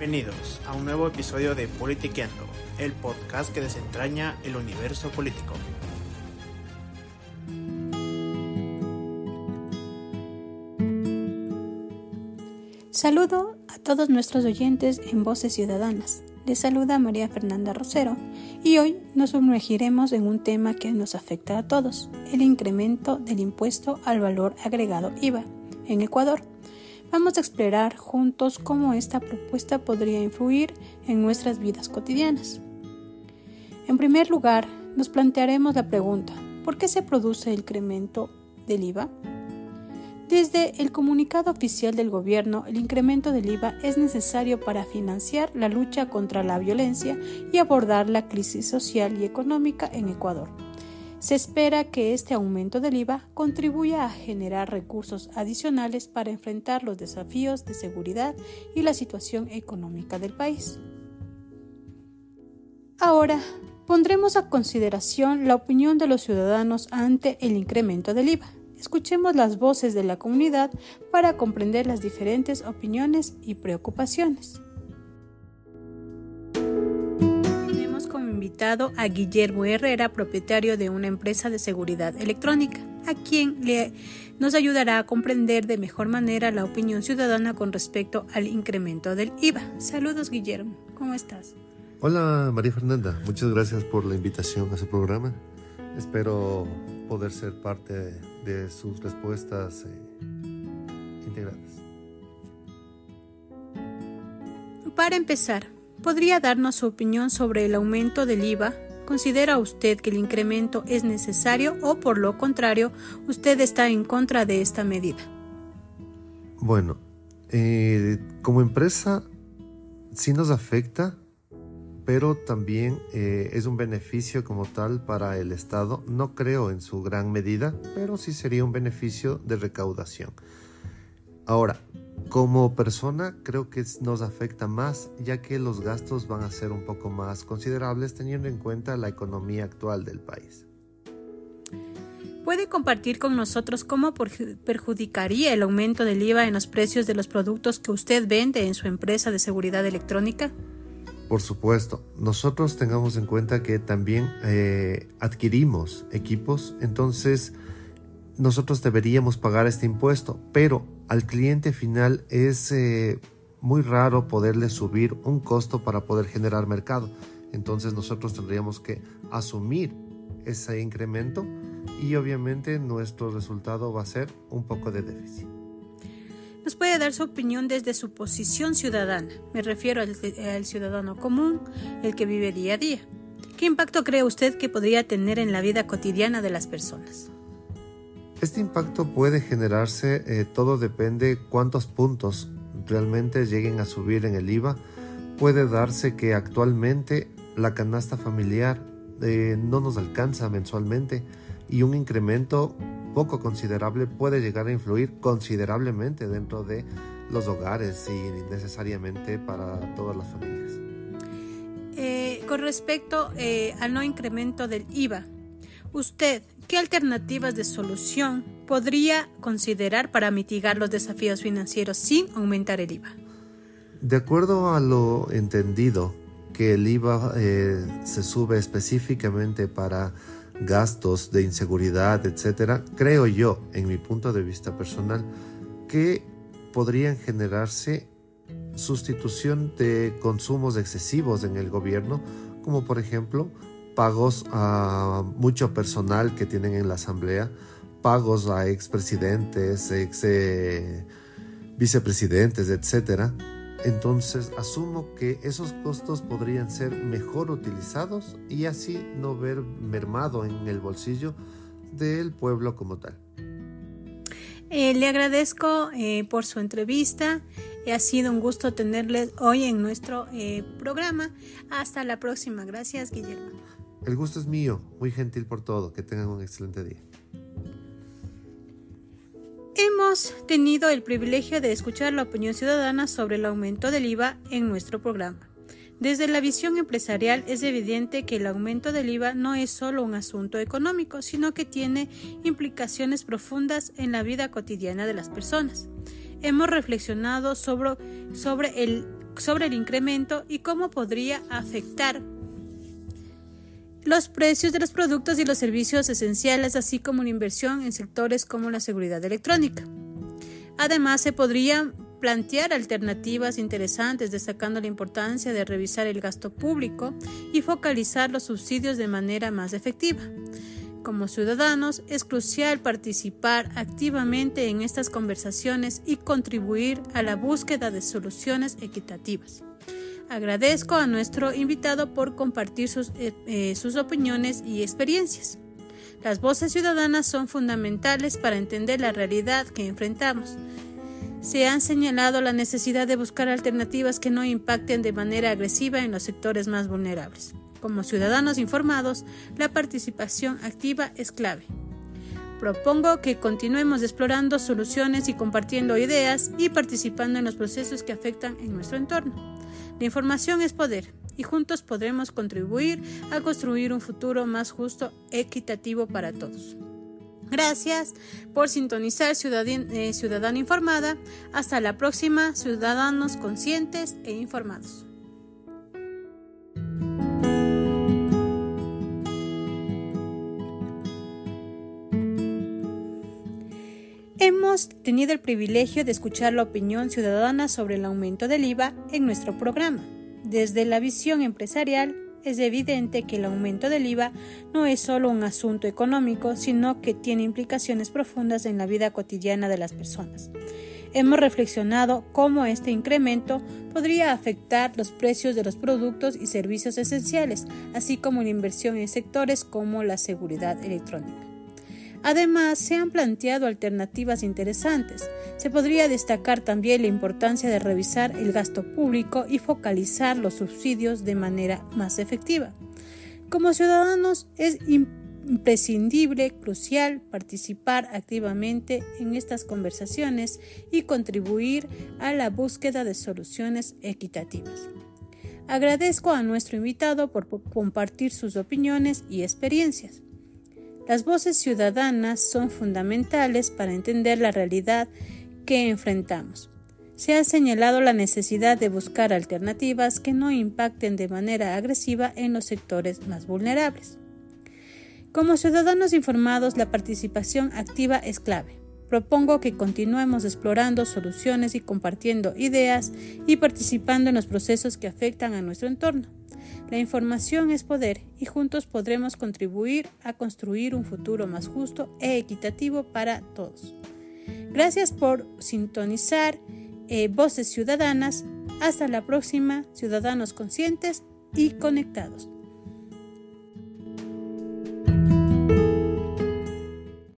Bienvenidos a un nuevo episodio de Politiqueando, el podcast que desentraña el universo político. Saludo a todos nuestros oyentes en Voces Ciudadanas. Les saluda María Fernanda Rosero y hoy nos sumergiremos en un tema que nos afecta a todos, el incremento del impuesto al valor agregado IVA en Ecuador. Vamos a explorar juntos cómo esta propuesta podría influir en nuestras vidas cotidianas. En primer lugar, nos plantearemos la pregunta, ¿por qué se produce el incremento del IVA? Desde el comunicado oficial del gobierno, el incremento del IVA es necesario para financiar la lucha contra la violencia y abordar la crisis social y económica en Ecuador. Se espera que este aumento del IVA contribuya a generar recursos adicionales para enfrentar los desafíos de seguridad y la situación económica del país. Ahora, pondremos a consideración la opinión de los ciudadanos ante el incremento del IVA. Escuchemos las voces de la comunidad para comprender las diferentes opiniones y preocupaciones. Invitado a Guillermo Herrera, propietario de una empresa de seguridad electrónica, a quien le, nos ayudará a comprender de mejor manera la opinión ciudadana con respecto al incremento del IVA. Saludos, Guillermo. ¿Cómo estás? Hola, María Fernanda. Muchas gracias por la invitación a su programa. Espero poder ser parte de sus respuestas eh, integradas. Para empezar, ¿podría darnos su opinión sobre el aumento del IVA? ¿Considera usted que el incremento es necesario o por lo contrario, usted está en contra de esta medida? Bueno, eh, como empresa sí nos afecta pero también eh, es un beneficio como tal para el Estado. No creo en su gran medida, pero sí sería un beneficio de recaudación. Ahora, como persona creo que nos afecta más ya que los gastos van a ser un poco más considerables teniendo en cuenta la economía actual del país. ¿Puede compartir con nosotros cómo perjudicaría el aumento del IVA en los precios de los productos que usted vende en su empresa de seguridad electrónica? Por supuesto, nosotros tengamos en cuenta que también eh, adquirimos equipos, entonces nosotros deberíamos pagar este impuesto, pero al cliente final es eh, muy raro poderle subir un costo para poder generar mercado. Entonces nosotros tendríamos que asumir ese incremento y obviamente nuestro resultado va a ser un poco de déficit nos puede dar su opinión desde su posición ciudadana. Me refiero al, ciudadano común, el que vive día a día. ¿Qué impacto cree usted que podría tener en la vida cotidiana de las personas? Este impacto puede generarse, eh, todo depende cuántos puntos realmente lleguen a subir en el IVA. Puede darse que actualmente la canasta familiar eh, no nos alcanza mensualmente y un incremento poco considerable puede llegar a influir considerablemente dentro de los hogares y necesariamente para todas las familias. Eh, con respecto al no incremento del IVA, ¿usted qué alternativas de solución podría considerar para mitigar los desafíos financieros sin aumentar el IVA? De acuerdo a lo entendido, que el IVA eh, se sube específicamente para gastos de inseguridad, etcétera, creo yo, en mi punto de vista personal, que podrían generarse sustitución de consumos excesivos en el gobierno, como por ejemplo pagos a mucho personal que tienen en la asamblea, pagos a expresidentes, ex eh, vicepresidentes, etcétera, entonces asumo que esos costos podrían ser mejor utilizados y así no ver mermado en el bolsillo del pueblo como tal. Eh, le agradezco eh, por su entrevista. Ha sido un gusto tenerle hoy en nuestro programa. Hasta la próxima. Gracias, Guillermo. El gusto es mío. Muy gentil por todo. Que tengan un excelente día. Hemos tenido el privilegio de escuchar la opinión ciudadana sobre el aumento del IVA en nuestro programa. Desde la visión empresarial es evidente que el aumento del IVA no es solo un asunto económico, sino que tiene implicaciones profundas en la vida cotidiana de las personas. Hemos reflexionado sobre, sobre, el, sobre el incremento y cómo podría afectar los precios de los productos y los servicios esenciales, así como una inversión en sectores como la seguridad electrónica. Además, se podrían plantear alternativas interesantes destacando la importancia de revisar el gasto público y focalizar los subsidios de manera más efectiva. Como ciudadanos es crucial participar activamente en estas conversaciones y contribuir a la búsqueda de soluciones equitativas. Agradezco a nuestro invitado por compartir sus, eh, eh, sus, opiniones y experiencias. Las voces ciudadanas son fundamentales para entender la realidad que enfrentamos. Se han señalado la necesidad de buscar alternativas que no impacten de manera agresiva en los sectores más vulnerables. Como ciudadanos informados, la participación activa es clave. Propongo que continuemos explorando soluciones y compartiendo ideas y participando en los procesos que afectan en nuestro entorno. La información es poder y juntos podremos contribuir a construir un futuro más justo, equitativo para todos. Gracias por sintonizar eh, Ciudadana Informada. Hasta la próxima, ciudadanos conscientes e informados. Hemos tenido el privilegio de escuchar la opinión ciudadana sobre el aumento del IVA en nuestro programa. Desde la visión empresarial, es evidente que el aumento del IVA no es solo un asunto económico, sino que tiene implicaciones profundas en la vida cotidiana de las personas. Hemos reflexionado cómo este incremento podría afectar los precios de los productos y servicios esenciales, así como la inversión en sectores como la seguridad electrónica. Además, se han planteado alternativas interesantes. Se podría destacar también la importancia de revisar el gasto público y focalizar los subsidios de manera más efectiva. Como ciudadanos es imprescindible, crucial, participar activamente en estas conversaciones y contribuir a la búsqueda de soluciones equitativas. Agradezco a nuestro invitado por compartir sus opiniones y experiencias. Las voces ciudadanas son fundamentales para entender la realidad que enfrentamos. Se ha señalado la necesidad de buscar alternativas que no impacten de manera agresiva en los sectores más vulnerables. Como ciudadanos informados, la participación activa es clave. Propongo que continuemos explorando soluciones y compartiendo ideas y participando en los procesos que afectan a nuestro entorno. La información es poder y juntos podremos contribuir a construir un futuro más justo e equitativo para todos. Gracias por sintonizar eh, Voces Ciudadanas. Hasta la próxima, ciudadanos conscientes y conectados.